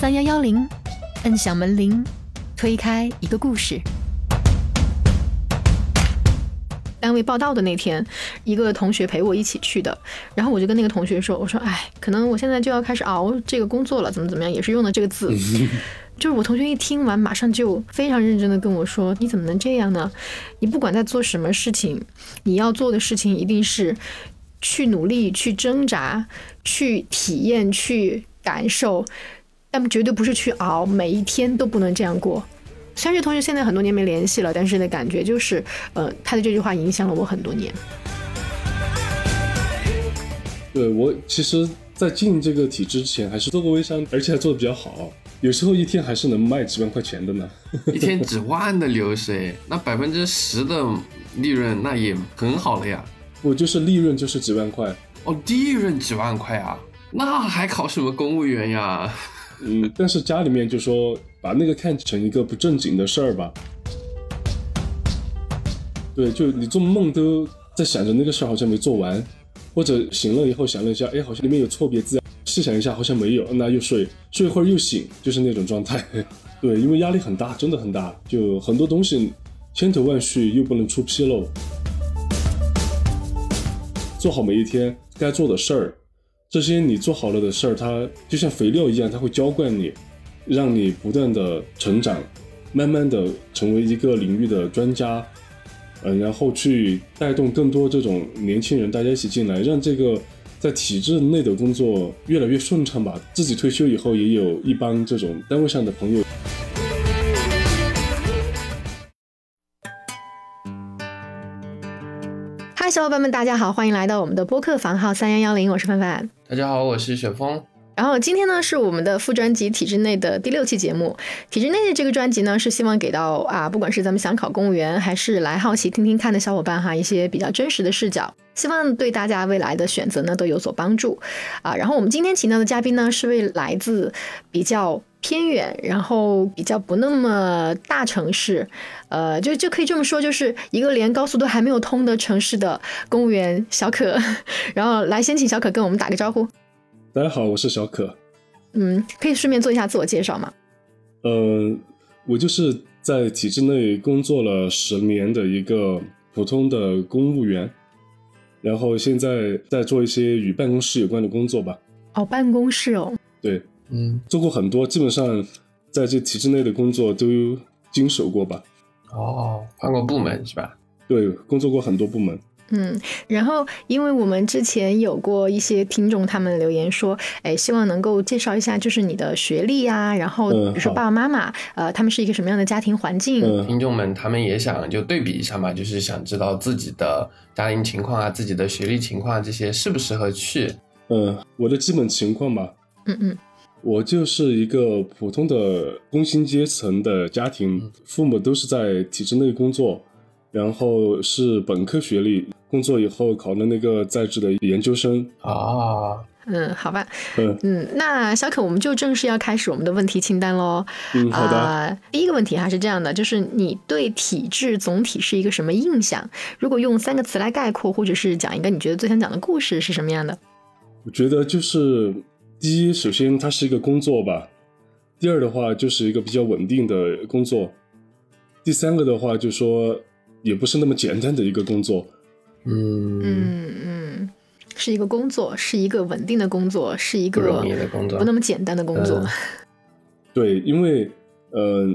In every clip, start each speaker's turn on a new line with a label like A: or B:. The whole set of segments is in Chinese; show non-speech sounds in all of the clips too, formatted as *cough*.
A: 三幺幺零，摁响门铃，推开一个故事。单位报道的那天，一个同学陪我一起去的，然后我就跟那个同学说：“我说，哎，可能我现在就要开始熬这个工作了，怎么怎么样，也是用的这个字。” *laughs* 就是我同学一听完，马上就非常认真的跟我说：“你怎么能这样呢？你不管在做什么事情，你要做的事情一定是去努力、去挣扎、去体验、去感受，但绝对不是去熬，每一天都不能这样过。”虽然这同学现在很多年没联系了，但是的感觉就是，呃，他的这句话影响了我很多年。
B: 对我，其实，在进这个体制之前，还是做过微商，而且还做的比较好。有时候一天还是能卖几万块钱的呢。*laughs*
C: 一天几万的流水，那百分之十的利润，那也很好了呀。
B: 我就是利润就是几万块。
C: 哦，利润几万块啊？那还考什么公务员呀？
B: 嗯，但是家里面就说。把那个看成一个不正经的事儿吧，对，就你做梦都在想着那个事儿好像没做完，或者醒了以后想了一下，哎，好像里面有错别字，细想一下好像没有，那又睡，睡一会儿又醒，就是那种状态。*laughs* 对，因为压力很大，真的很大，就很多东西千头万绪又不能出纰漏，做好每一天该做的事儿，这些你做好了的事儿，它就像肥料一样，它会浇灌你。让你不断的成长，慢慢的成为一个领域的专家，嗯，然后去带动更多这种年轻人，大家一起进来，让这个在体制内的工作越来越顺畅吧。自己退休以后，也有一帮这种单位上的朋友。
A: 小伙伴们，大家好，欢迎来到我们的播客房号三幺幺零，我是范范。
C: 大家好，我是雪峰。
A: 然后今天呢是我们的副专辑《体制内》的第六期节目，《体制内》的这个专辑呢是希望给到啊，不管是咱们想考公务员，还是来好奇听听看的小伙伴哈，一些比较真实的视角，希望对大家未来的选择呢都有所帮助啊。然后我们今天请到的嘉宾呢是位来自比较偏远，然后比较不那么大城市，呃，就就可以这么说，就是一个连高速都还没有通的城市的公务员小可。*laughs* 然后来先请小可跟我们打个招呼。
B: 大家好，我是小可。
A: 嗯，可以顺便做一下自我介绍吗？
B: 嗯，我就是在体制内工作了十年的一个普通的公务员，然后现在在做一些与办公室有关的工作吧。
A: 哦，办公室哦。
B: 对，嗯，做过很多，基本上在这体制内的工作都经手过吧。
C: 哦，换过部门是吧？
B: 对，工作过很多部门。
A: 嗯，然后因为我们之前有过一些听众，他们留言说，哎，希望能够介绍一下，就是你的学历呀，然后比如说爸爸妈妈，呃，他们是一个什么样的家庭环境？
C: 听众们他们也想就对比一下嘛，就是想知道自己的家庭情况啊，自己的学历情况这些适不适合去？
B: 嗯，我的基本情况吧，
A: 嗯嗯，
B: 我就是一个普通的工薪阶层的家庭，父母都是在体制内工作。然后是本科学历，工作以后考的那个在职的研究生
C: 啊。
A: 嗯，好吧。嗯嗯，那小可，我们就正式要开始我们的问题清单喽。
B: 嗯，好的。
A: 第一个问题还是这样的，就是你对体制总体是一个什么印象？如果用三个词来概括，或者是讲一个你觉得最想讲的故事是什么样的？
B: 我觉得就是第一，首先它是一个工作吧；第二的话，就是一个比较稳定的工作；第三个的话，就说。也不是那么简单的一个工作，
C: 嗯。
A: 嗯嗯，是一个工作，是一个稳定的工作，是一个
C: 不容易的工作，
A: 不那么简单的工作。*laughs*
B: 对，因为呃，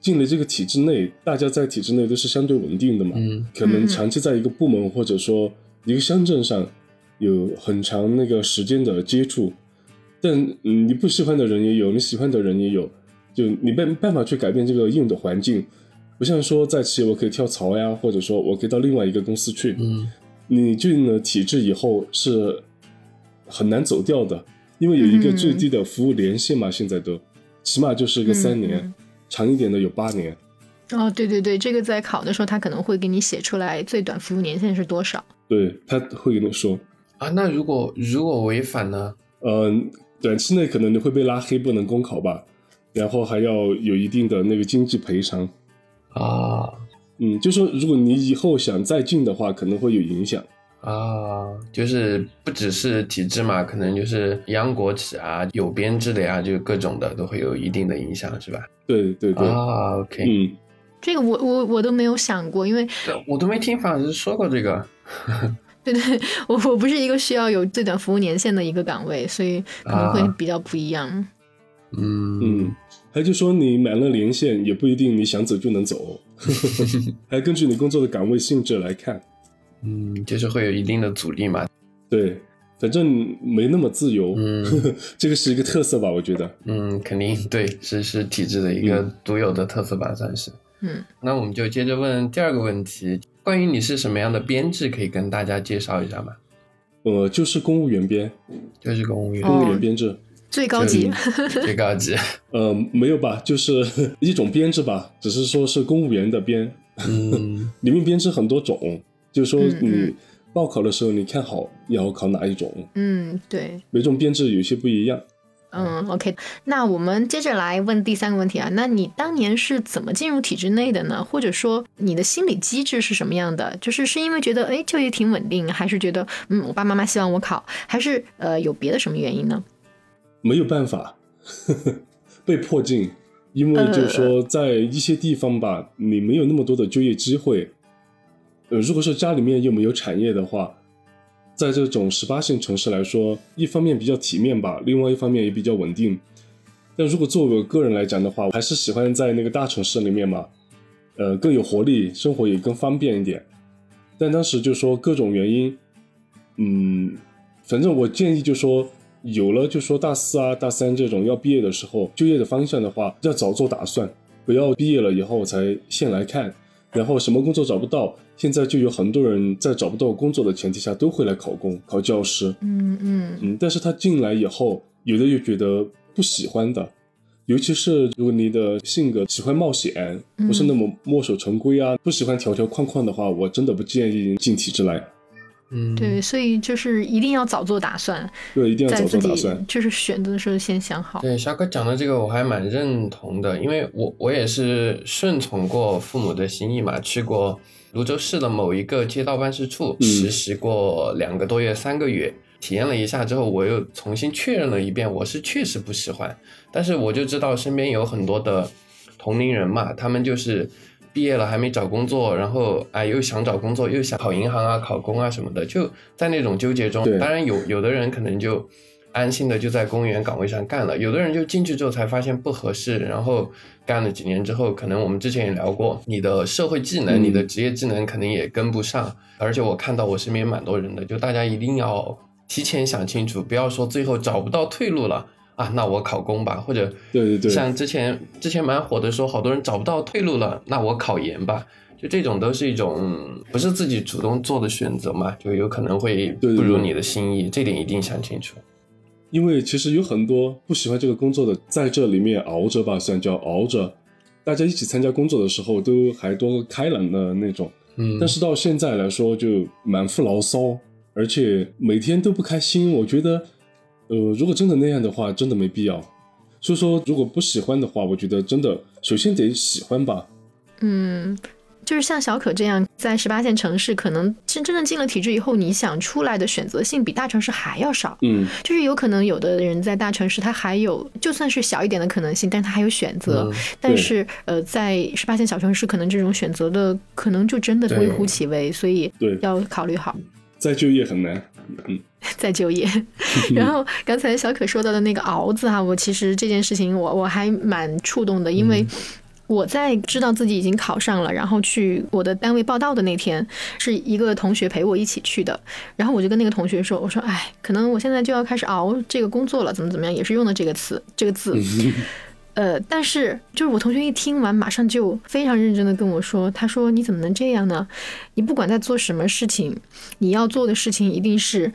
B: 进了这个体制内，大家在体制内都是相对稳定的嘛，
C: 嗯，
B: 可能长期在一个部门或者说一个乡镇上有很长那个时间的接触，但嗯，你不喜欢的人也有，你喜欢的人也有，就你没办法去改变这个硬的环境。不像说在企业我可以跳槽呀，或者说我可以到另外一个公司去。
C: 嗯，
B: 你进了体制以后是很难走掉的，因为有一个最低的服务年限嘛，现在都起码就是个三年，长一点的有八年。
A: 哦，对对对，这个在考的时候他可能会给你写出来最短服务年限是多少。
B: 对他会跟你说
C: 啊，那如果如果违反呢？
B: 嗯，短期内可能你会被拉黑，不能公考吧，然后还要有一定的那个经济赔偿。
C: 啊，
B: 嗯，就说如果你以后想再进的话，可能会有影响
C: 啊，就是不只是体制嘛，可能就是央国企啊，有编制的呀，就各种的都会有一定的影响，是吧？
B: 对对对，
C: 啊，OK，
B: 嗯，
A: 这个我我我都没有想过，因为
C: 我都没听法师说过这个。
A: 对 *laughs* 对，我我不是一个需要有最短服务年限的一个岗位，所以可能会比较不一样。
C: 嗯
B: 嗯，还就说你满了年限，也不一定你想走就能走，*laughs* 还根据你工作的岗位性质来看。
C: 嗯，就是会有一定的阻力嘛。
B: 对，反正没那么自由。*laughs*
C: 嗯
B: 这个是一个特色吧，我觉得。
C: 嗯，肯定对，是是体制的一个独有的特色吧，算是。
A: 嗯，
C: 那我们就接着问第二个问题，关于你是什么样的编制，可以跟大家介绍一下吗？
B: 呃，就是公务员编，
C: 就是公务员，
B: 公务员编制。
A: 最高级。
C: 最高级。*laughs*
B: 呃，没有吧，就是一种编制吧，只是说是公务员的编，
C: 嗯 *laughs*
B: 里面编制很多种，就是说你报考的时候，你看好要考哪一种，
A: 嗯，对。
B: 每种编制有些不一样。
A: 嗯，OK，那我们接着来问第三个问题啊，那你当年是怎么进入体制内的呢？或者说你的心理机制是什么样的？就是是因为觉得哎就业挺稳定，还是觉得嗯我爸妈妈希望我考，还是呃有别的什么原因呢？
B: 没有办法，*laughs* 被迫进，因为就是说在一些地方吧，你没有那么多的就业机会。呃，如果说家里面又没有产业的话，在这种十八线城市来说，一方面比较体面吧，另外一方面也比较稳定。但如果作为我个人来讲的话，我还是喜欢在那个大城市里面嘛，呃，更有活力，生活也更方便一点。但当时就说各种原因，嗯，反正我建议就说，有了就说大四啊、大三这种要毕业的时候，就业的方向的话，要早做打算，不要毕业了以后才现来看，然后什么工作找不到，现在就有很多人在找不到工作的前提下都会来考公、考教师，
A: 嗯嗯
B: 嗯，但是他进来以后，有的又觉得不喜欢的。尤其是如果你的性格喜欢冒险，不是那么墨守成规啊，不喜欢条条框框的话，我真的不建议进体制来。
C: 嗯，
A: 对，所以就是一定要早做打算，
B: 对，一定要早做打算。
A: 就是选择的时候先想好。
C: 对，小哥讲的这个我还蛮认同的，因为我我也是顺从过父母的心意嘛，去过泸州市的某一个街道办事处、
B: 嗯
C: 实习过两个多月、三个月，体验了一下之后，我又重新确认了一遍，我是确实不喜欢。但是我就知道身边有很多的同龄人嘛，他们就是毕业了还没找工作，然后哎又想找工作，又想考银行啊、考公啊什么的，就在那种纠结中。当然有有的人可能就安心的就在公务员岗位上干了，有的人就进去之后才发现不合适，然后干了几年之后，可能我们之前也聊过，你的社会技能、
B: 嗯
C: 你的职业技能肯定也跟不上，而且我看到我身边蛮多人的，就大家一定要提前想清楚，不要说最后找不到退路了。啊，那我考公吧，或者
B: 对对对，
C: 像之前之前蛮火的说，好多人找不到退路了，那我考研吧，就这种都是一种嗯不是自己主动做的选择嘛，就有可能会不如你的心意，这点一定想清楚。
B: 因为其实有很多不喜欢这个工作的，在这里面熬着吧，算叫熬着。大家一起参加工作的时候，都还多开朗的那种。
C: 嗯，
B: 但是到现在来说，就满腹牢骚，而且每天都不开心。我觉得，呃，如果真的那样的话，真的没必要。所以说，如果不喜欢的话，我觉得真的首先得喜欢吧。
A: 嗯，就是像小可这样，在十八线城市，可能真真正进了体制以后，你想出来的选择性比大城市还要少。
B: 嗯，
A: 就是有可能有的人在大城市，他还有就算是小一点的可能性，但他还有选择。
C: 嗯
A: 但是呃，在十八线小城市，可能这种选择的可能就真的微乎其微，所以
B: 对
A: 要考虑好
B: 再就业很难。嗯，*laughs*
A: 再就业。*laughs* 然后刚才小可说到的那个熬字哈，我其实这件事情我我还蛮触动的，因为。我在知道自己已经考上了，然后去我的单位报道的那天，是一个同学陪我一起去的。然后我就跟那个同学说：“我说，哎，可能我现在就要开始熬这个工作了，怎么怎么样，也是用的这个词，这个字。呃，但是就是我同学一听完，马上就非常认真的跟我说：“他说你怎么能这样呢？你不管在做什么事情，你要做的事情一定是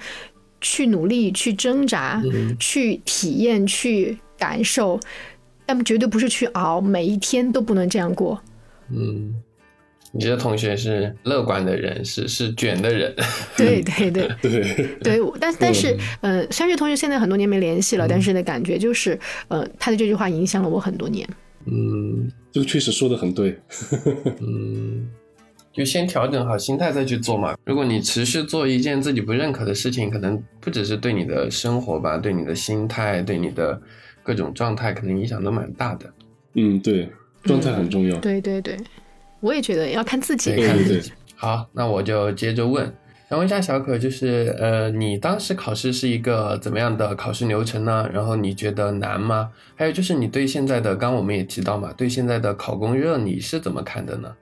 A: 去努力、去挣扎、去体验、去感受，但绝对不是去熬，每一天都不能这样过。
C: 嗯，你这同学是乐观的人，是是卷的人。
A: 对对对 *laughs*
B: 对，
A: 对，我但但是，呃，虽然这同学现在很多年没联系了，但是的感觉就是，呃，他的这句话影响了我很多年。
C: 嗯
B: 这个确实说的很对。*laughs*
C: 嗯，就先调整好心态再去做嘛。如果你持续做一件自己不认可的事情，可能不只是对你的生活吧，对你的心态，对你的各种状态，可能影响都蛮大的。
B: 嗯，对，状态很重要。
A: 对对对，我也觉得要看自己。
C: 对，对对。好，那我就接着问。想问一下小可，就是呃，你当时考试是一个怎么样的考试流程呢？然后你觉得难吗？还有就是你对现在的，刚我们也提到嘛，对现在的考公热你是怎么看的呢？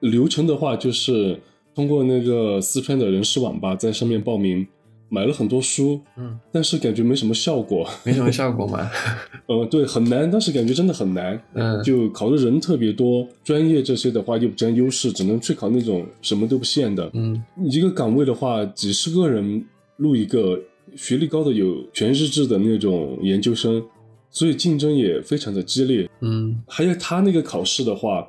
B: 流程的话，就是通过那个四川的人事网吧，在上面报名。买了很多书，嗯，但是感觉没什么效果，*laughs*
C: 没什么效果吗？*laughs*
B: 呃，对，很难，但是感觉真的很难，嗯，就考的人特别多，专业这些的话又不占优势，只能去考那种什么都不限的，嗯，一个岗位的话，几十个人录一个，学历高的有全日制的那种研究生，所以竞争也非常的激烈，嗯，还有他那个考试的话，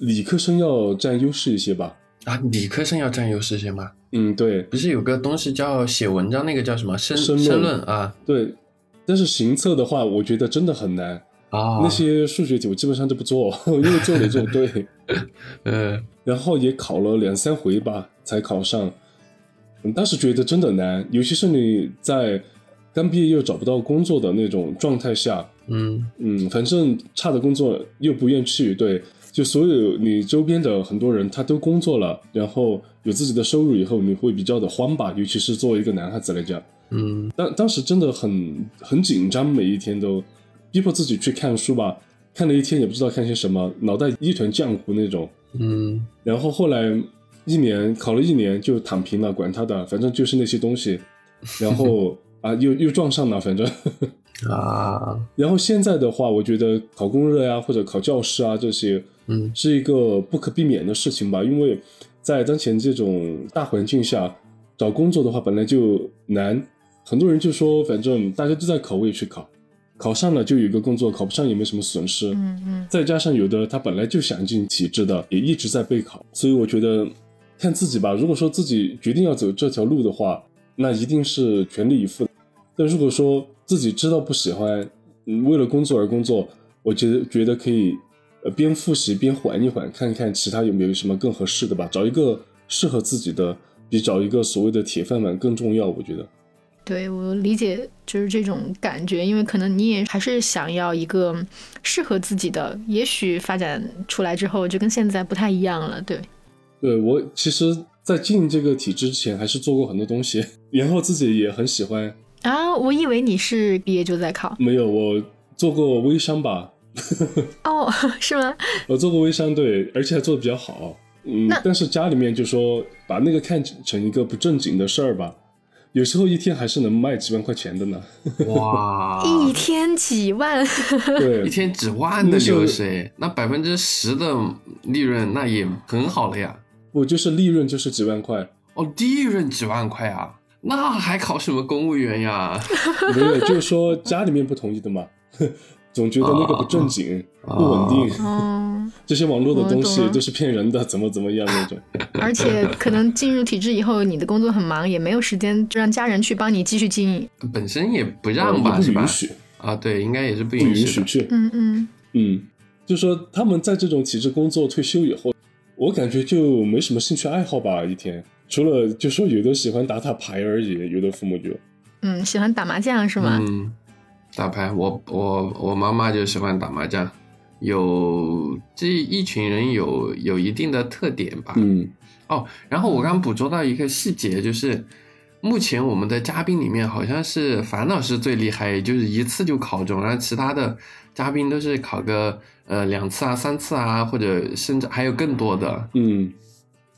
B: 理科生要占优势一些吧？
C: 啊，理科生要占优势些吗？
B: 嗯，对，
C: 不是有个东西叫写文章，那个叫什么申申论啊？
B: 对，但是行测的话，我觉得真的很难啊。那些数学题我基本上都不做，*laughs* 因为做没做对。嗯，*laughs* 然后也考了两三回吧，才考上。当时觉得真的难，尤其是你在刚毕业又找不到工作的那种状态下，嗯嗯，反正差的工作又不愿去，对。就所有你周边的很多人，他都工作了，然后有自己的收入以后，你会比较的慌吧？尤其是作为一个男孩子来讲，嗯，当当时真的很很紧张，每一天都逼迫自己去看书吧，看了一天也不知道看些什么，脑袋一团浆糊那种，嗯，然后后来一年考了一年就躺平了，管他的，反正就是那些东西，然后 *laughs* 啊又又撞上了，反正。啊，*laughs* 然后现在的话，我觉得考公热呀，或者考教师啊，这些，嗯，是一个不可避免的事情吧。因为在当前这种大环境下，找工作的话本来就难，很多人就说，反正大家都在考，我也去考，考上了就有一个工作，考不上也没什么损失。嗯嗯。再加上有的他本来就想进体制的，也一直在备考，所以我觉得看自己吧。如果说自己决定要走这条路的话，那一定是全力以赴。但如果说，自己知道不喜欢，嗯，为了工作而工作，我觉得觉得可以，呃，边复习边缓一缓，看看其他有没有什么更合适的吧，找一个适合自己的，比找一个所谓的铁饭碗更重要。我觉得，
A: 对我理解就是这种感觉，因为可能你也还是想要一个适合自己的，也许发展出来之后就跟现在不太一样了。对，
B: 对我其实，在进这个体制之前，还是做过很多东西，*laughs* 然后自己也很喜欢。
A: 啊，我以为你是毕业就在考，
B: 没有，我做过微商吧？
A: 哦，*laughs* 是吗？
B: 我做过微商，对，而且还做的比较好。嗯，但是家里面就说把那个看成一个不正经的事儿吧，有时候一天还是能卖几万块钱的呢。*laughs*
C: 哇，
A: 一天几万？
B: 对，*laughs*
C: 一天几万的流水，那百分之十的利润那也很好了呀。
B: 我就是利润就是几万块，
C: 哦，利润几万块啊。那还考什么公务员呀？
B: 没有，就是说家里面不同意的嘛，总觉得那个不正经、不稳定。*laughs* 这些网络的东西都是骗人的，怎么怎么样那种。
A: 而且可能进入体制以后，你的工作很忙，也没有时间让家人去帮你继续经营。
C: 本身也不让吧，
B: 不允许
C: 啊？对，应该也是
B: 不
C: 允
B: 许去。
A: 嗯嗯
B: 嗯，就说他们在这种体制工作退休以后，我感觉就没什么兴趣爱好吧，一天。除了就说有的喜欢打打牌而已，有的父母就，
A: 嗯，喜欢打麻将是吗？
C: 嗯，打牌，我我我妈妈就喜欢打麻将，有这一群人有有一定的特点吧。
B: 嗯，
C: 哦，然后我刚捕捉到一个细节，就是目前我们的嘉宾里面好像是樊老师最厉害，就是一次就考中，然后其他的嘉宾都是考个呃两次啊、三次啊，或者甚至还有更多的。
B: 嗯。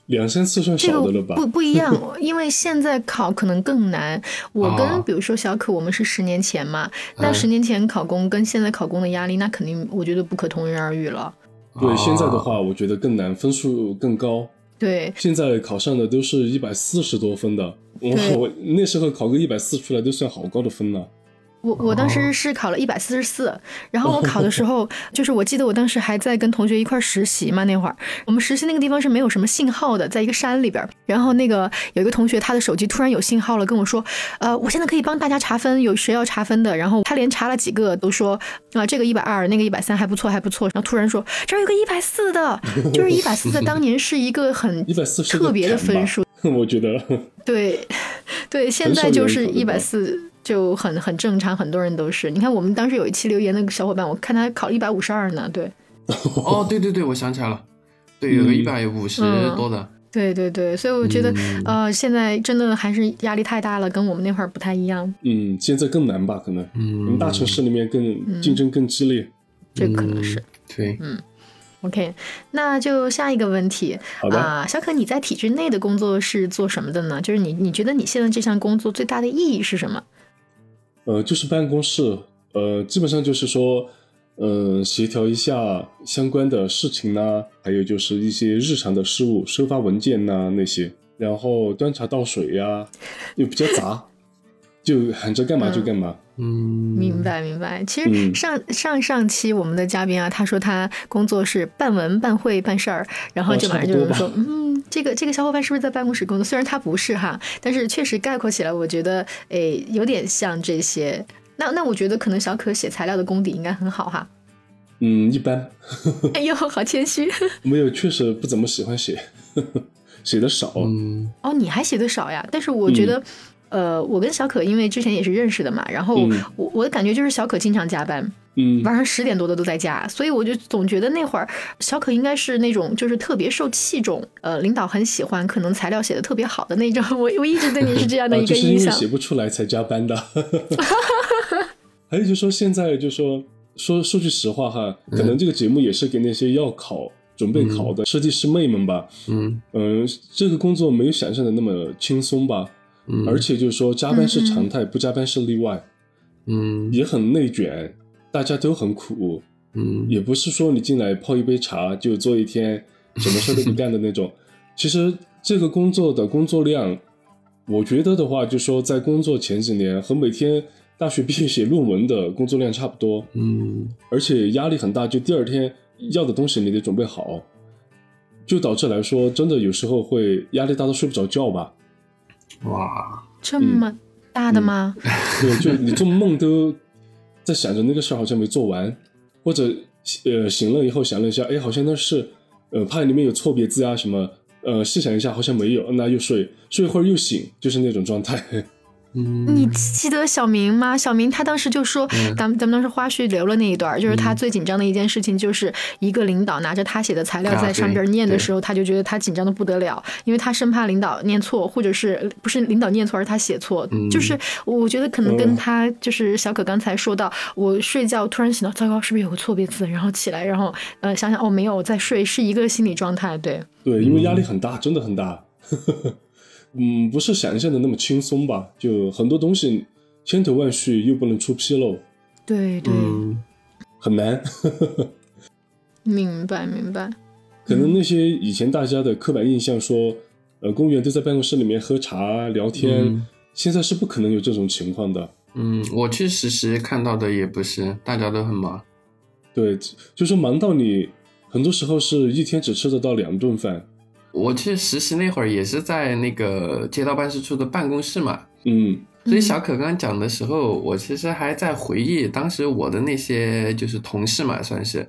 B: 两三次算少的了吧？
A: 不不一样，*laughs* 因为现在考可能更难。我跟比如说小可，我们是十年前嘛，但十年前考公跟现在考公的压力，那肯定我觉得不可同日而语了。
B: 对，现在的话，我觉得更难，分数更高。
A: 对，
B: 现在考上的都是一百四十多分的，我那时候考个一百四出来都算好高的分了。
A: 我我当时是考了一百四十四，然后我考的时候，*laughs* 就是我记得我当时还在跟同学一块儿实习嘛，那会儿我们实习那个地方是没有什么信号的，在一个山里边儿。然后那个有一个同学，他的手机突然有信号了，跟我说，呃，我现在可以帮大家查分，有谁要查分的？然后他连查了几个都说，啊、这个一百二，那个一百三还不错，还不错。然后突然说这儿有个一百四的，就是一百四的 *laughs* 当年是一个很
B: 140是个
A: 特别的分数。*laughs*
B: 我觉得
A: 对，对，现在就是一百四就很很正常，很多人都是。你看我们当时有一期留言那个小伙伴，我看他考了一百五十二呢。对，
C: 哦，*laughs* 对对对，我想起来了，对，有个
B: 嗯
C: 一百五十
A: 嗯
C: 多的，
A: 对对对，所以我觉得、
C: 嗯
A: 呃，现在真的还是压力太大了，跟我们那会儿不太一样。
B: 嗯，现在更难吧？可能，
C: 嗯
B: 嗯，大城市里面更竞争更激烈。
A: 这可能是。
C: 对，嗯
A: OK，那就下一个问题
B: 好的
A: 啊，小可，你在体制内的工作是做什么的呢？就是你你觉得你现在这项工作最大的意义是什么？
B: 呃，就是办公室，呃，基本上就是说，呃，协调一下相关的事情呐、还有就是一些日常的事务，收发文件呐、那些，然后端茶倒水呀、又比较杂，*laughs* 就喊着干嘛就干嘛。
C: 嗯，
A: 明白明白。其实
B: 嗯
A: 上、上上期我们的嘉宾啊，他说他工作是半文、半会、办事儿，然后
B: 哦
A: 就马上就说，嗯，这个这个小伙伴是不是在办公室工作？虽然他不是哈，但是确实概括起来，我觉得诶有点像这些。那那我觉得可能小可写材料的功底应该很好哈。
B: 嗯，一般，*laughs*
A: 哎呦，好谦虚
B: 没有，确实不怎么喜欢写，*laughs* 写的少。
C: 嗯
A: 哦，你还写的少呀？但是我觉得。呃，我跟小可因为之前也是认识的嘛，然后
B: 嗯
A: 我我的感觉就是小可经常加班，
B: 嗯，
A: 晚上十点多的都在家，所以我就总觉得那会儿小可应该是那种就是特别受器重，呃，领导很喜欢，可能材料写的特别好的那种。我 *laughs* 我一直对你是这样的
B: 啊，
A: 一
B: 就是因
A: 个印象。
B: 为写不出来才加班的。*laughs* 还有就是说，现在就说说说句实话哈，可能这个节目也是给那些要考、准备考的设计师妹们吧。
C: 嗯
B: 嗯，这个工作没有想象的那么轻松吧。
C: 嗯，
B: 而且就是说，加班是常态，不加班是例外，
C: 嗯
B: 也很内卷，大家都很苦。
C: 嗯
B: 也不是说你进来泡一杯茶就做一天，什么事都不干的那种。*laughs* 其实这个工作的工作量，我觉得的话，就说在工作前几年和每天大学毕业写论文的工作量差不多，
C: 嗯
B: 而且压力很大，就第二天要的东西你得准备好，就导致来说，真的有时候会压力大到睡不着觉吧。
C: 哇，
A: 这么大的吗？
B: 对，就你做梦都在想着那个事儿好像没做完，或者呃醒了以后想了一下，哎，好像那是呃怕里面有错别字啊什么，呃细想一下好像没有，那又睡，睡一会儿又醒，就是那种状态。
C: 嗯，
A: 你记得小明吗？小明他当时就说，
B: 嗯
A: 咱们咱们当时花絮留了那一段，就是他最紧张的一件事情，就是一个领导拿着他写的材料
C: 啊
A: 在上边念的时候，他就觉得他紧张的不得了，因为他生怕领导念错，或者是不是领导念错，而是他写错。
C: 嗯
A: 就是我觉得可能跟
B: 嗯
A: 他就是小可刚才说到，我睡觉突然醒到，糟糕，是不是有个错别字？然后起来，然后呃想想哦没有，我在睡，是一个心理状态。对，
B: 对，因为压力很大，真的很大。嗯，不是想象的那么轻松吧？就很多东西千头万绪，又不能出纰漏，
A: 对对，
C: 嗯
B: 很难。
A: 明白明白。
B: 可能那些以前大家的刻板印象说，呃，公务员都在办公室里面喝茶聊天，
C: 嗯
B: 现在是不可能有这种情况的。
C: 嗯，我去实习看到的也不是，大家都很忙。
B: 对，就说忙到你很多时候是一天只吃得到两顿饭。
C: 我去实习那会儿也是在那个街道办事处的办公室嘛，
B: 嗯
C: 所以小可刚刚讲的时候，我其实还在回忆当时我的那些就是同事嘛，算是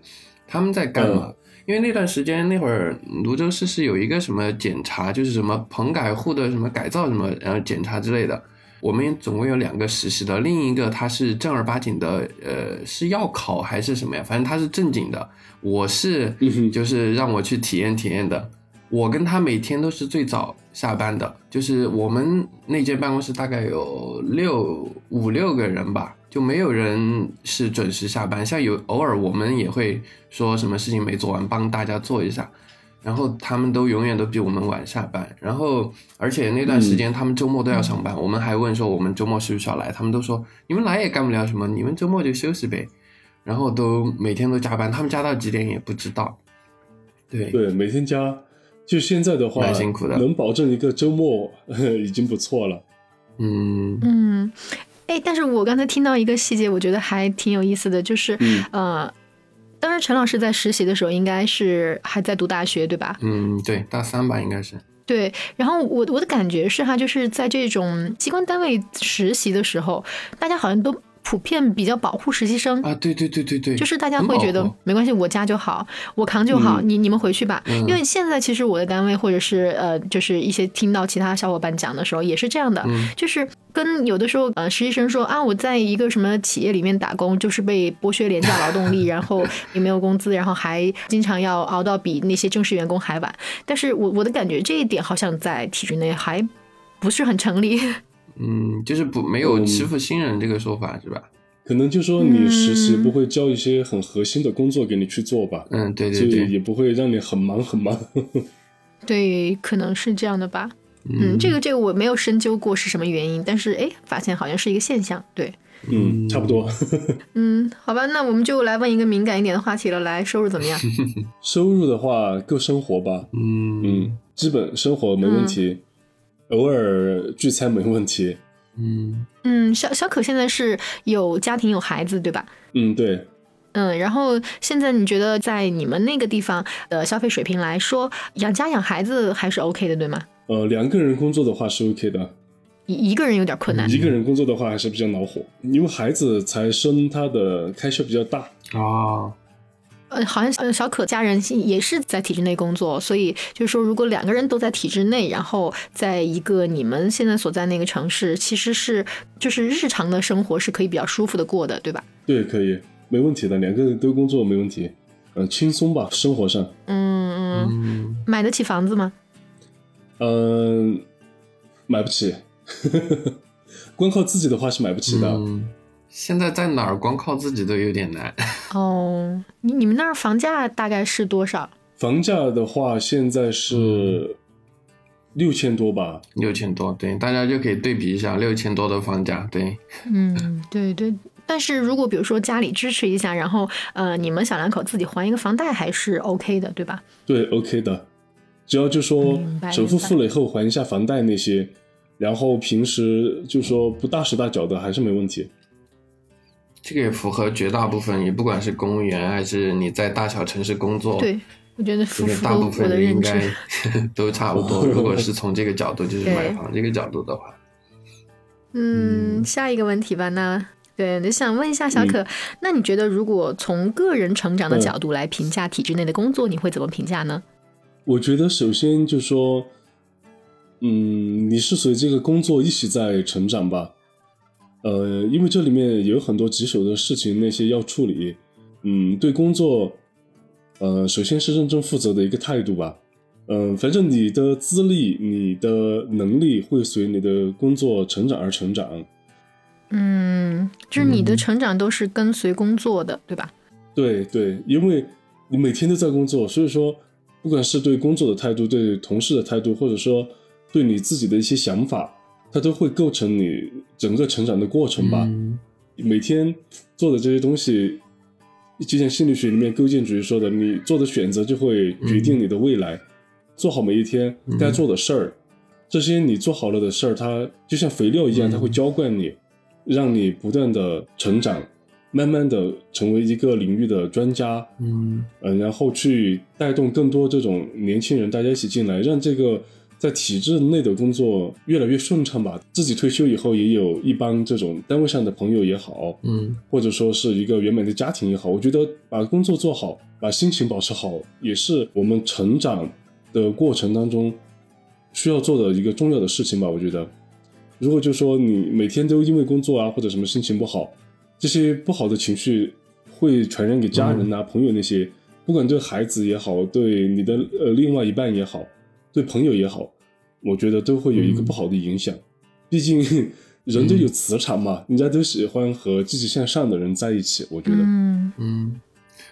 C: 他们在干嘛。因为那段时间那会儿泸州市是有一个什么检查，就是什么棚改户的什么改造什么，然后检查之类的。我们总共有两个实习的，另一个他是正儿八经的，呃，是要考还是什么呀？反正他是正经的。我是就是让我去体验体验的。我跟他每天都是最早下班的，就是我们那间办公室大概有六五六个人吧，就没有人是准时下班。像有偶尔我们也会说什么事情没做完，帮大家做一下，然后他们都永远都比我们晚下班。然后而且那段时间他们周末都要上班，我们还问说我们周末是不是要来，他们都说你们来也干不了什么，你们周末就休息呗。然后都每天都加班，他们加到几点也不知道。对，
B: 对，每天加，就现在的话，
C: 蛮辛苦的
B: 能保证一个周末已经不错了。
C: 嗯
A: 嗯，哎，但是我刚才听到一个细节，我觉得还挺有意思的，就是、
B: 嗯
A: 呃，当时陈老师在实习的时候，应该是还在读大学，对吧？
C: 嗯，对，大三吧，应该是。
A: 对，然后我我的感觉是哈，就是在这种机关单位实习的时候，大家好像都普遍比较保护实习生。
C: 啊，对对对对对，
A: 就是大家会觉得没关系，我家就好，我扛就好，
B: 嗯
A: 你你们回去吧。
C: 嗯
A: 因为现在其实我的单位或者是呃，就是一些听到其他小伙伴讲的时候，也是这样的，
C: 嗯
A: 就是跟有的时候呃实习生说啊，我在一个什么企业里面打工，就是被剥削廉价劳动力，*laughs* 然后也没有工资，然后还经常要熬到比那些正式员工还晚。但是我我的感觉这一点好像在体制内还不是很成立。
C: 嗯，就是不没有欺负新人这个说法是吧？
B: 可能就说你实习
A: 嗯
B: 不会交一些很核心的工作给你去做吧，
C: 嗯，对
B: 所以
C: 对对，
B: 也不会让你很忙很忙。*laughs*
A: 对，可能是这样的吧。嗯，这个这个我没有深究过是什么原因，但是哎，发现好像是一个现象。对，
B: 嗯，差不多。*laughs*
A: 嗯，好吧，那我们就来问一个敏感一点的话题了。来，收入怎么样？*laughs*
B: 收入的话够生活吧，
C: 嗯
B: 嗯，基本生活没问题，偶尔聚餐没问题。
C: 嗯
A: 嗯，小小可现在是有家庭有孩子，对吧？
B: 嗯，对，
A: 嗯，然后现在你觉得在你们那个地方的消费水平来说，养家养孩子还是 OK 的，对吗？
B: 呃，两个人工作的话是 OK 的，
A: 一一个人有点困难。
B: 一个人工作的话还是比较恼火，因为孩子才生，他的开销比较大。
C: 啊，
A: 呃，好像呃小可家人也是在体制内工作，所以就是说，如果两个人都在体制内，然后在一个你们现在所在那个城市，其实是就是日常的生活是可以比较舒服的过的，对吧？
B: 对，可以，没问题的，两个人都工作没问题，嗯、轻松吧，生活上，
A: 嗯买得起房子吗？
B: 嗯、买不起，*laughs* 光靠自己的话是买不起的。
C: 嗯，现在在哪儿光靠自己都有点难。*laughs*
A: 哦，你你们那儿房价大概是多少？
B: 房价的话，现在是六千多吧，
C: 六千多，对，大家就可以对比一下六千多的房价，对，
A: 嗯，对对。但是如果比如说家里支持一下，然后呃，你们小两口自己还一个房贷还是 OK 的，对吧？
B: 对，OK 的，只要就说首付付了以后还一下房贷那些，然后平时就说不大手大脚的还是没问题。
C: 这个也符合绝大部分，也不管是公务员还是你在大小城市工作，
A: 对，我觉得
C: 大部分
A: 的
C: 人应该。*laughs* 都差不多。如果是从这个角度，就是买房这个角度的话，
A: 嗯，下一个问题吧。那对，就想问一下小可，那你觉得如果从个人成长的
B: 嗯
A: 角度来评价体制内的工作，你会怎么评价呢？
B: 我觉得首先就说，嗯，你是随这个工作一起在成长吧。呃，因为这里面有很多棘手的事情，那些要处理。嗯，对工作，呃，首先是认真负责的一个态度吧。嗯、反正你的资历、你的能力会随你的工作成长而成长。
A: 嗯，就是你的
C: 嗯
A: 成长都是跟随工作的，对吧？
B: 对对，因为你每天都在工作，所以说，不管是对工作的态度、对同事的态度，或者说对你自己的一些想法，它都会构成你整个成长的过程吧。
C: 嗯
B: 每天做的这些东西，就像心理学里面构建主义说的，你做的选择就会决定你的未来。做好每一天该做的事儿，这些你做好了的事儿，它就像肥料一样，它会浇灌你，让你不断的成长，慢慢的成为一个领域的专家。
C: 嗯
B: 嗯，然后去带动更多这种年轻人，大家一起进来，让这个在体制内的工作越来越顺畅吧。自己退休以后，也有一帮这种单位上的朋友也好，
C: 嗯
B: 或者说是一个圆满的家庭也好，我觉得把工作做好，把心情保持好，也是我们成长的过程当中需要做的一个重要的事情吧。我觉得，如果就说你每天都因为工作啊或者什么心情不好，这些不好的情绪会传染给家人啊、朋友那些，不管对孩子也好，对你的呃另外一半也好，对朋友也好，我觉得都会有一个不好的影响。毕竟 *laughs* 人都有磁场嘛，人家都喜欢和积极向上的人在一起。我觉得，
A: 嗯
C: 嗯，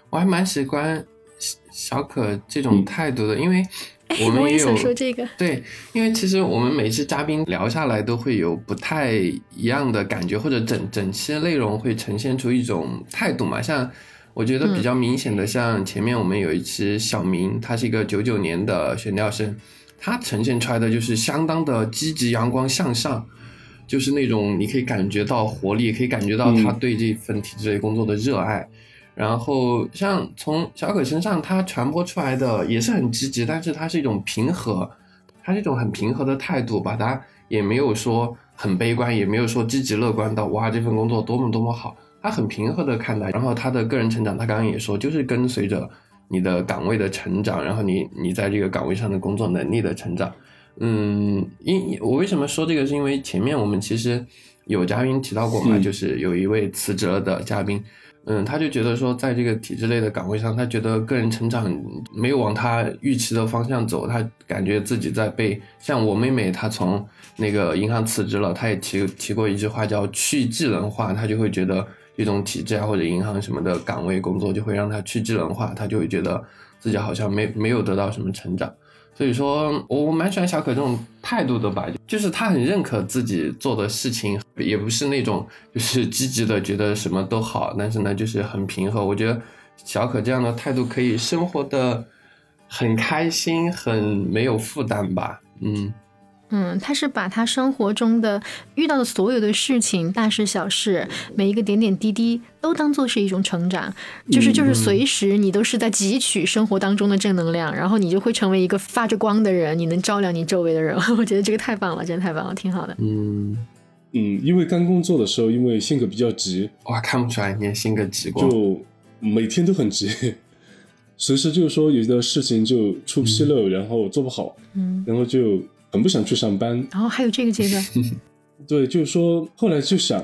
C: 我还蛮喜欢小小可这
B: 嗯
C: 种态度的，因为
A: 哎
C: 我们也有
A: 我也想说这个。
C: 对，因为其实我们每次嘉宾聊下来都会有不太一样的感觉，或者整整期内容会呈现出一种态度嘛。像我觉得比较明显的，像前面我们有一期小明，他是一个九九年的选调生，他呈现出来的就是相当的积极、阳光向上。就是那种你可以感觉到活力，可以感觉到他对这份体制类工作的热爱。然后像从小可身上，他传播出来的也是很积极，但是他是一种平和，他是一种很平和的态度，把他也没有说很悲观，也没有说积极乐观到哇这份工作多么多么好，他很平和的看待。然后他的个人成长，他刚刚也说，就是跟随着你的岗位的成长，然后你你在这个岗位上的工作能力的成长。嗯，因我为什么说这个，是因为前面我们其实有嘉宾提到过嘛，就是有一位辞职了的嘉宾。嗯，他就觉得说，在这个体制类的岗位上，他觉得个人成长没有往他预期的方向走，他感觉自己在被像我妹妹，她从那个银行辞职了，她也提提过一句话叫去技能化，她就会觉得这种体制啊或者银行什么的岗位工作就会让他去智能化，他就会觉得自己好像没没有得到什么成长。所以说，我我蛮喜欢小可这种态度的吧，就是他很认可自己做的事情，也不是那种就是积极的觉得什么都好，但是呢，就是很平和。我觉得小可这样的态度可以生活的很开心，很没有负担吧，嗯。
A: 嗯，他是把他生活中的遇到的所有的事情，大事小事，每一个点点滴滴，都当做是一种成长，就是就是随时你都是在汲取生活当中的正能量，然后你就会成为一个发着光的人，你能照亮你周围的人。*laughs* 我觉得这个太棒了，真的太棒了，挺好的。
B: 嗯。嗯，因为刚工作的时候，因为性格比较急，
C: 哇，看不出来你性格急过，
B: 就每天都很急，*laughs* 随时就是说有的事情就出纰漏，然后做不好，嗯，然后就。很不想去上班，
A: 然后还有这个阶段，*laughs*
B: 对，就是说后来就想，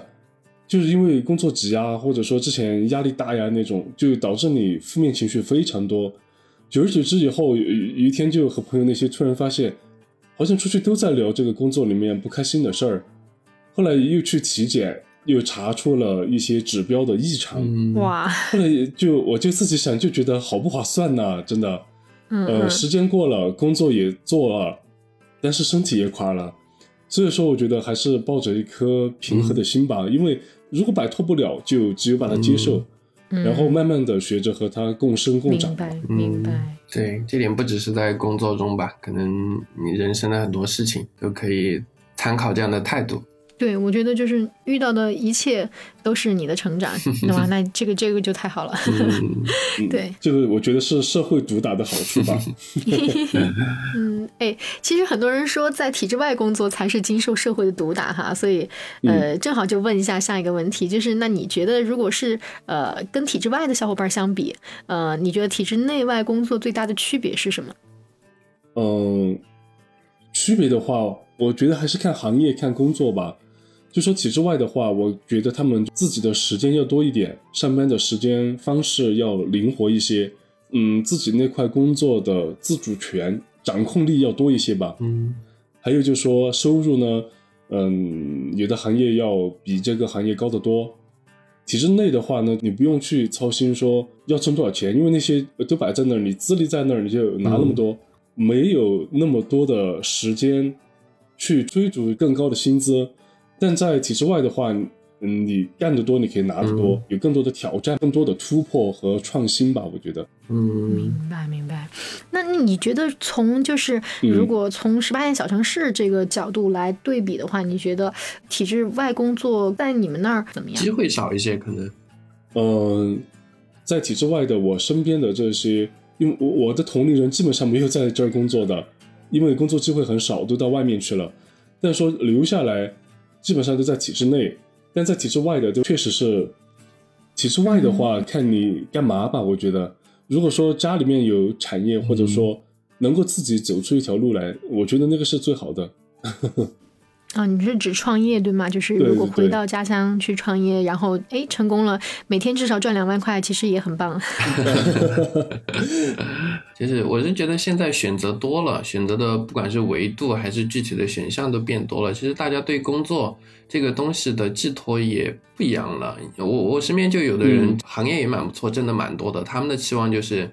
B: 就是因为工作急啊，或者说之前压力大呀那种，就导致你负面情绪非常多。久而久之以后，有有一天就和朋友那些突然发现，好像出去都在聊这个工作里面不开心的事儿。后来又去体检，又查出了一些指标的异常。
A: 哇！
B: 后来就我就自己想，就觉得好不划算呐，真的。
A: 嗯。
B: 呃，时间过了，工作也做了。但是身体也垮了，所以说我觉得还是抱着一颗平和的心吧。因为如果摆脱不了，就只有把它接受，然后慢慢的学着和它共生共长。
A: 明白，明白。
C: 对，这点不只是在工作中吧，可能你人生的很多事情都可以参考这样的态度。
A: 对，我觉得就是遇到的一切都是你的成长，*laughs* 对吧？那这个这个就太好了。*laughs* 对，
B: 这个我觉得是社会毒打的好处吧。*laughs*
A: 嗯，哎，其实很多人说在体制外工作才是经受社会的毒打哈，所以呃，正好就问一下下一个问题，就是那你觉得如果是呃跟体制外的小伙伴相比，呃，你觉得体制内外工作最大的区别是什么？
B: 嗯，区别的话，我觉得还是看行业、看工作吧。就说体制外的话，我觉得他们自己的时间要多一点，上班的时间方式要灵活一些，嗯，自己那块工作的自主权、掌控力要多一些吧。
C: 嗯，
B: 还有就是说收入呢，嗯，有的行业要比这个行业高得多。体制内的话呢，你不用去操心说要挣多少钱，因为那些都摆在那儿，你资历在那儿，你就拿那么多，没有那么多的时间去追逐更高的薪资。但在体制外的话，嗯，你干得多，你可以拿得多，有更多的挑战，更多的突破和创新吧。我觉得，
C: 嗯，
A: 明白明白。那你觉得从就是如果从十八线小城市这个角度来对比的话，你觉得体制外工作在你们那儿怎么样？
C: 机会少一些，可能。
B: 嗯，在体制外的我身边的这些，因为我我的同龄人基本上没有在这儿工作的，因为工作机会很少，都到外面去了。但说留下来。基本上都在体制内，但在体制外的就确实是，体制外的话看你干嘛吧。我觉得，如果说家里面有产业，或者说能够自己走出一条路来，我觉得那个是最好的。
A: 啊，你是指创业对吗？就是如果回到家乡去创业，然后哎成功了，每天至少赚两万块，其实也很棒。*laughs*
C: 其实我是觉得现在选择多了，选择的不管是维度还是具体的选项都变多了。其实大家对工作这个东西的寄托也不一样了。我我身边就有的人行业也蛮不错，挣的蛮多的，他们的期望就是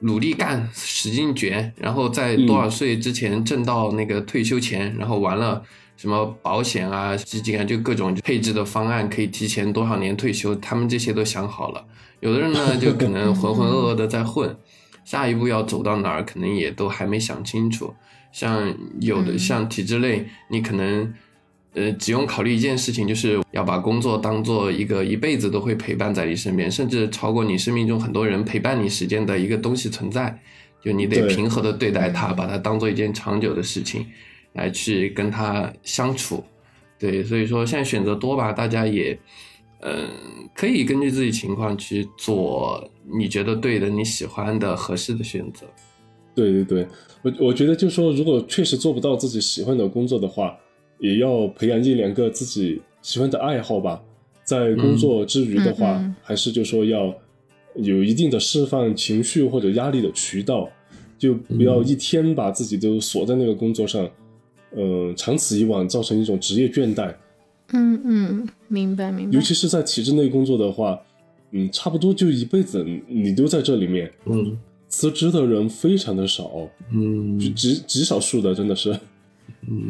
C: 努力干，使劲卷，然后在多少岁之前挣到那个退休钱，然后完了什么保险啊、基金啊，就各种配置的方案可以提前多少年退休，他们这些都想好了。有的人呢，就可能浑浑噩噩的在混。*laughs* 下一步要走到哪儿，可能也都还没想清楚。像有的像体制内，你可能呃，只用考虑一件事情，就是要把工作当做一个一辈子都会陪伴在你身边，甚至超过你生命中很多人陪伴你时间的一个东西存在。就你得平和的对待它，把它当做一件长久的事情来去跟它相处。对，所以说现在选择多吧，大家也，嗯、可以根据自己情况去做你觉得对的、你喜欢的、合适的选择。
B: 对对对，我我觉得就是说，如果确实做不到自己喜欢的工作的话，也要培养一两个自己喜欢的爱好吧。在工作之余的话，还是就说要有一定的释放情绪或者压力的渠道，就不要一天把自己都锁在那个工作上，嗯、长此以往造成一种职业倦怠。
A: 嗯嗯，明白明白
B: 尤。其是在体制内工作的话，嗯，差不多就一辈子你都在这里面，
C: 嗯
B: 辞职的人非常的少，
C: 嗯
B: 就极极少数的，真的是。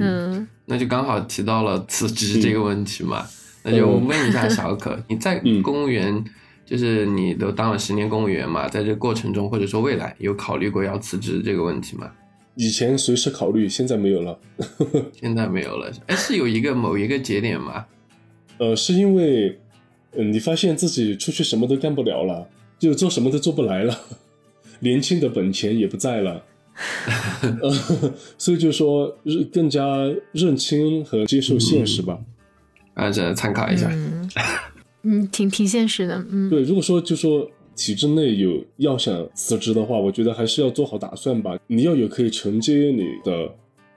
A: 嗯。
C: 那就刚好提到了辞职这个问题嘛，那就问一下小可，你在
B: 嗯
C: 公务员，就是你都当了十年公务员嘛，在这过程中或者说未来有考虑过要辞职这个问题吗？
B: 以前随时考虑，现在没有了。*laughs*
C: 现在没有了，哎，是有一个某一个节点吗？
B: 呃，是因为，嗯、你发现自己出去什么都干不了了，就做什么都做不来了，*laughs* 年轻的本钱也不在了，呃，*laughs* 所以就说认更加认清和接受现实吧。
C: 啊，这参考一下。
A: 嗯嗯，挺挺现实的。嗯
B: 对，如果说就说体制内有要想辞职的话，我觉得还是要做好打算吧。你要有可以承接你的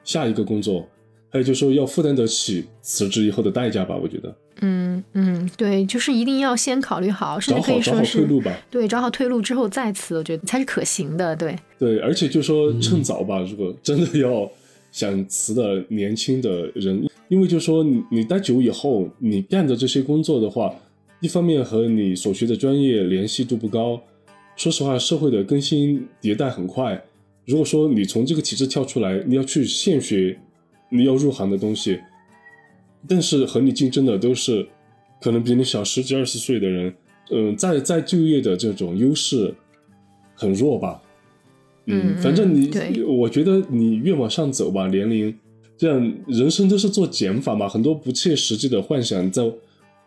B: 下一个工作，还有就是说要负担得起辞职以后的代价吧。我觉得
A: 嗯嗯，对，就是一定要先考虑好，甚至可以说是
B: 退路吧。
A: 对，找好退路之后再辞，我觉得才是可行的。对，
B: 对，而且就说趁早吧，如果真的要想辞的年轻的人，因为就说你你待久以后，你干的这些工作的话，一方面和你所学的专业联系度不高，说实话，社会的更新迭代很快。如果说你从这个体制跳出来，你要去现学你要入行的东西，但是和你竞争的都是可能比你小十几二十岁的人，嗯、在在就业的这种优势很弱吧。
A: 嗯
B: 反正你
A: 嗯，
B: 我觉得你越往上走吧，年龄这样人生都是做减法嘛，很多不切实际的幻想在。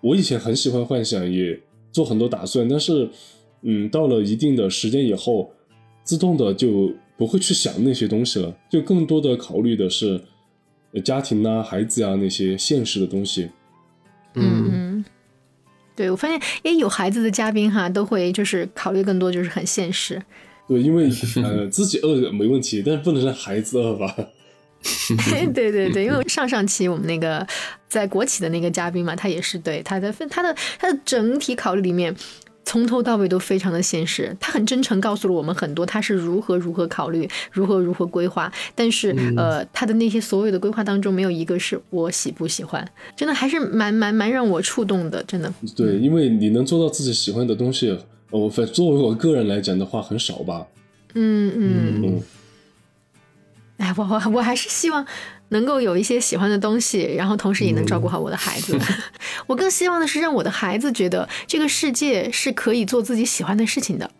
B: 我以前很喜欢幻想，也做很多打算，但是，嗯，到了一定的时间以后，自动的就不会去想那些东西了，就更多的考虑的是呃家庭啊、孩子啊那些现实的东西。
A: 嗯嗯，对我发现，诶，有孩子的嘉宾哈，都会就是考虑更多，就是很现实。*laughs*
B: 对，因为呃自己饿没问题，但是不能让孩子饿吧。*laughs*
A: 对对对，因为上上期我们那个在国企的那个嘉宾嘛，他也是对他的他的他的整体考虑里面，从头到尾都非常的现实。他很真诚告诉了我们很多他是如何如何考虑，如何如何规划。但是、呃，他的那些所有的规划当中，没有一个是我喜不喜欢，真的还是蛮蛮蛮让我触动的，真的。
B: 对，因为你能做到自己喜欢的东西，呃我反作为我个人来讲的话，很少吧。
A: 嗯嗯。
B: 嗯，
A: 哎，我我我还是希望能够有一些喜欢的东西，然后同时也能照顾好我的孩子。*laughs* 我更希望的是让我的孩子觉得这个世界是可以做自己喜欢的事情的。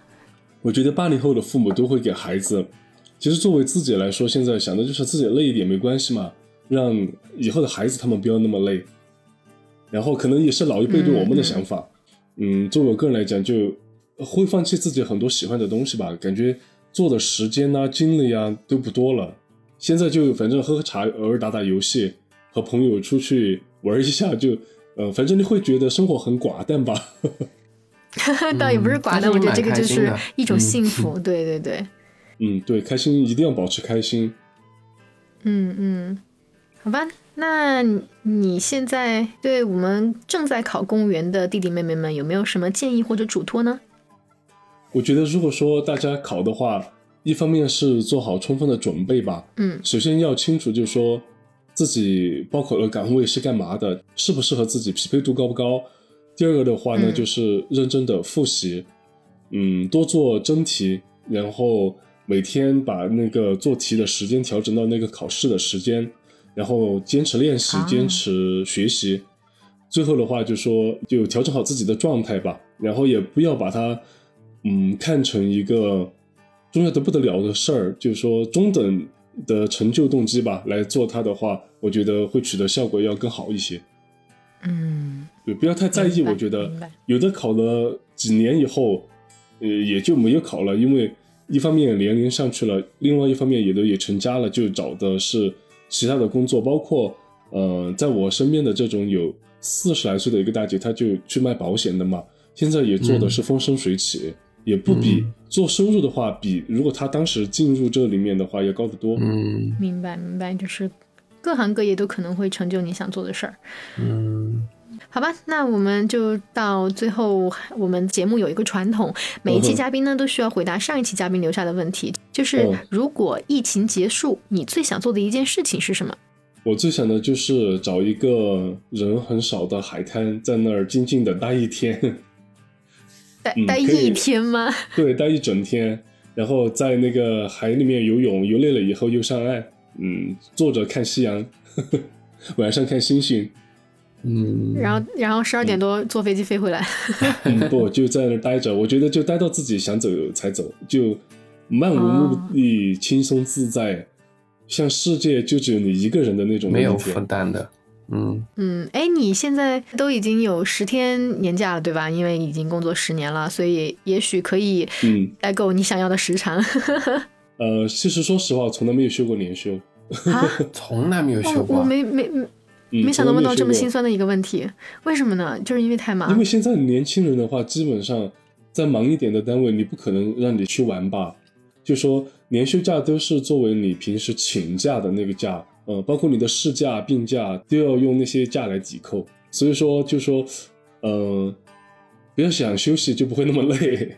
B: 我觉得八零后的父母都会给孩子，其实作为自己来说，现在想的就是自己累一点没关系嘛，让以后的孩子他们不要那么累。然后可能也是老一辈对我们的想法，嗯作为我个人来讲，就会放弃自己很多喜欢的东西吧，感觉做的时间啊、精力啊都不多了。现在就反正喝喝茶，偶尔打打游戏，和朋友出去玩一下就，呃，反正你会觉得生活很寡淡吧。*laughs*
A: 倒也不是寡淡，我觉得这个就是一种幸福。对对对，
B: 嗯，对，开心一定要保持开心。
A: 嗯嗯，好吧。那你现在对我们正在考公务员的弟弟妹妹们有没有什么建议或者嘱托呢？
B: 我觉得，如果说大家考的话，一方面是做好充分的准备吧。
A: 嗯
B: 首先要清楚，就是说自己报考的岗位是干嘛的，适不适合自己，匹配度高不高。第二个的话呢，
A: 嗯
B: 就是认真的复习，嗯，多做真题，然后每天把那个做题的时间调整到那个考试的时间，然后坚持练习
A: 啊，
B: 坚持学习。最后的话，就说就调整好自己的状态吧，然后也不要把它，嗯，看成一个重要的不得了的事儿，就是说中等的成就动机吧来做它的话，我觉得会取得效果要更好一些。
A: 嗯，
B: 对，不要太在意。我觉得有的考了几年以后，呃，也就没有考了，因为一方面年龄上去了，另外一方面有的也成家了，就找的是其他的工作，包括呃，在我身边的这种有四十来岁的一个大姐，她就去卖保险的嘛，现在也做的是风生水起，也不比
C: 嗯
B: 做收入的话，比如果他当时进入这里面的话要高得多。
C: 嗯
A: 明白明白，就是各行各业都可能会成就你想做的事儿。
C: 嗯
A: 好吧，那我们就到最后，我们节目有一个传统，每一期嘉宾呢都需要回答上一期嘉宾留下的问题，就是
B: 嗯
A: 如果疫情结束，你最想做的一件事情是什么？
B: 我最想的就是找一个人很少的海滩，在那儿静静的待一天。
A: 待一天吗？*laughs*
B: 对，待一整天，然后在那个海里面游泳，游累了以后又上岸，嗯，坐着看夕阳，*laughs* 晚上看星星，
C: 嗯，
A: 然后然后十二点多坐飞机飞回来。*laughs*
B: 嗯，不就在那儿待着。我觉得就待到自己想走才走，就漫无目的、轻松自在，像世界就只有你一个人的那种
C: 没有负担的，嗯
A: 嗯，哎，你现在都已经有十天年假了，对吧？因为已经工作十年了，所以也许可以
B: 嗯，
A: 待够你想要的时长 *laughs*
B: 呃，其实说实话，我从来没有休过年休。
A: 啊。*laughs*
C: 从来没有修
A: 我
C: 过。
A: 我没没没想到问到这么心酸的一个问题，为什么呢？就是因为太忙
B: 因为。现在年轻人的话，基本上在忙一点的单位，你不可能让你去玩吧？就说年休假都是作为你平时请假的那个假，呃，包括你的事假、病假都要用那些假来抵扣。所以说，就说，呃，不要想休息就不会那么累。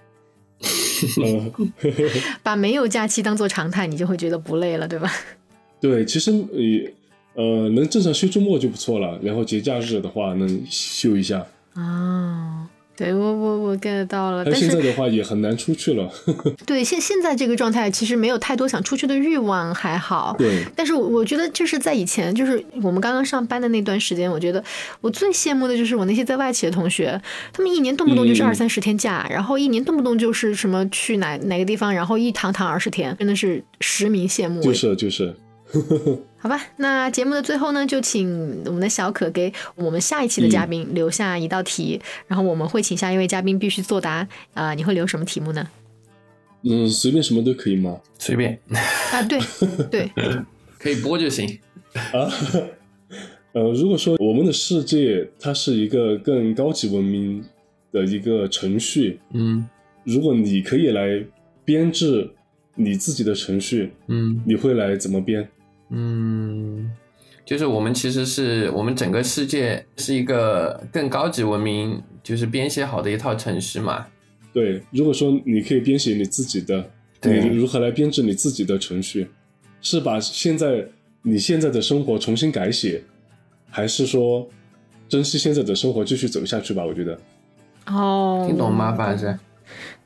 B: 呃、*laughs*
A: 把没有假期当做常态，你就会觉得不累了，对吧？*laughs*
B: 对，其实也呃能正常休周末就不错了，然后节假日的话能休一下。
A: 哦，对我我我 get 到了，
B: 但
A: 但是
B: 现在的话也很难出去了。*laughs*
A: 对现现在这个状态，其实没有太多想出去的欲望，还好。
B: 对，
A: 但是我我觉得就是在以前，就是我们刚刚上班的那段时间，我觉得我最羡慕的就是我那些在外企的同学，他们一年动不动就是
B: 嗯
A: 二三十天假，然后一年动不动就是什么去哪哪个地方，然后一躺躺二十天，真的是实名羡慕。
B: 就是就是。*laughs*
A: 好吧，那节目的最后呢，就请我们的小可给我们下一期的嘉宾留下一道题，然后我们会请下一位嘉宾必须作答。啊、你会留什么题目呢？
B: 嗯，随便什么都可以吗？
C: 随便
A: 啊，对 *laughs* 对，
C: 可以播就行。
B: 啊，*laughs* 呃，如果说我们的世界它是一个更高级文明的一个程序，
C: 嗯
B: 如果你可以来编制你自己的程序，
C: 嗯
B: 你会来怎么编？
C: 嗯，就是我们其实是我们整个世界是一个更高级文明，就是编写好的一套程序嘛。
B: 对，如果说你可以编写你自己的，
C: 对
B: 你如何来编制你自己的程序？是把现在你现在的生活重新改写，还是说珍惜现在的生活继续走下去吧？我觉得，
A: 哦，
C: 听懂吗？范老师？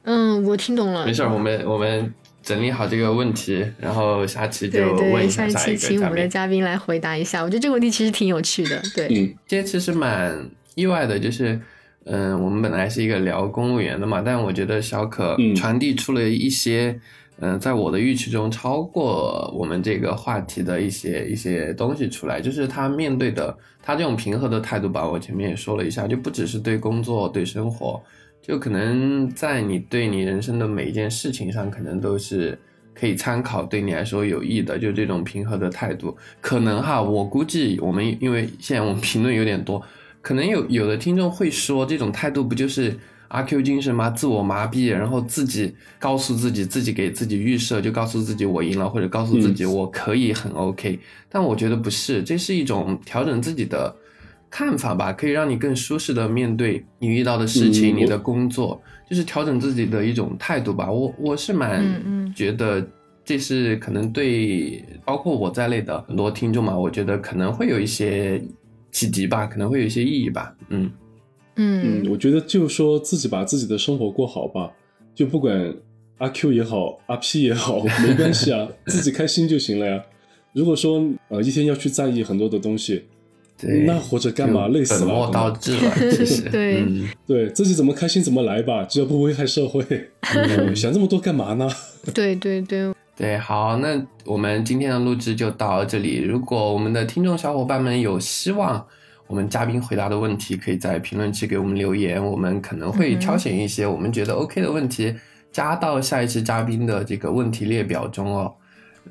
A: 嗯，我听懂了。
C: 没事，我们我们整理好这个问题，然后下期就问一
A: 下
C: 下一个
A: 一期请我们的
C: 嘉宾。
A: 来回答一下。我觉得这个问题其实挺有趣的。对，
B: 嗯
C: 今天其实蛮意外的，就是，嗯、我们本来是一个聊公务员的嘛，但我觉得小可
B: 嗯
C: 传递出了一些，嗯、在我的预期中超过我们这个话题的一些一些东西出来，就是他面对的他这种平和的态度吧，我前面也说了一下，就不只是对工作对生活，就可能在你对你人生的每一件事情上，可能都是。可以参考，对你来说有益的，就这种平和的态度，可能哈，我估计我们因为现在我们评论有点多，可能有有的听众会说，这种态度不就是阿 Q 精神吗？自我麻痹，然后自己告诉自己，自己给自己预设，就告诉自己我赢了，或者告诉自己我可以很 OK。但我觉得不是，这是一种调整自己的看法吧，可以让你更舒适的面对你遇到的事情，
B: 嗯
C: 你的工作，就是调整自己的一种态度吧。我我是蛮觉得这是可能对包括我在内的很多听众嘛，我觉得可能会有一些启迪吧，可能会有一些意义吧。嗯
A: 嗯
B: 嗯，我觉得就说自己把自己的生活过好吧，就不管阿 Q 也好，阿 P 也好，*laughs* 没关系啊，自己开心就行了呀。如果说呃一天要去在意很多的东西，
C: 对，
B: 那活着干嘛？累死了。
C: 本末倒置了，*laughs* 其实
A: 对
C: 嗯
B: 对自己怎么开心怎么来吧，只要不危害社会。嗯 *laughs* 想这么多干嘛呢？*laughs*
A: 对对对，
C: 对，好，那我们今天的录制就到这里。如果我们的听众小伙伴们有希望我们嘉宾回答的问题，可以在评论区给我们留言，我们可能会挑选一些我们觉得 OK 的问题，加到下一期嘉宾的这个问题列表中哦。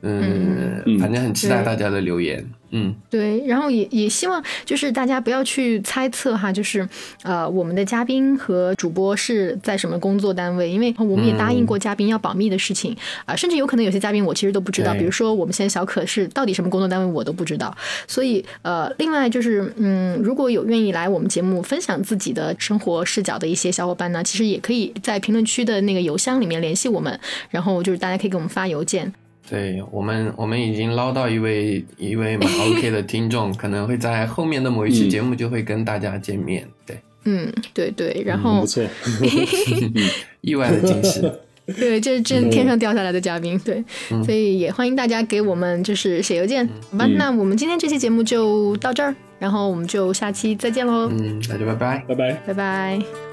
C: 嗯，
B: 嗯
C: 反正很期待大家的留言。嗯，
A: 对，然后也也希望就是大家不要去猜测哈，就是呃我们的嘉宾和主播是在什么工作单位，因为我们也答应过嘉宾要保密的事情啊、甚至有可能有些嘉宾我其实都不知道，比如说我们现在小可是到底什么工作单位我都不知道，所以呃另外就是嗯如果有愿意来我们节目分享自己的生活视角的一些小伙伴呢，其实也可以在评论区的那个邮箱里面联系我们，然后就是大家可以给我们发邮件。
C: 对我们，我们已经捞到一位一位蛮 *laughs* OK 的听众，可能会在后面的某一期
B: 嗯
C: 节目就会跟大家见面。对，
A: 嗯，对对，然后
B: 不错，*laughs*
C: 意外的惊喜。*laughs*
A: 对，这这天上掉下来的嘉宾，对，所以也欢迎大家给我们就是写邮件，好吧？那我们今天这期节目就到这儿，然后我们就下期再见喽，
C: 嗯，那就拜拜。
B: 拜拜。
A: 拜拜。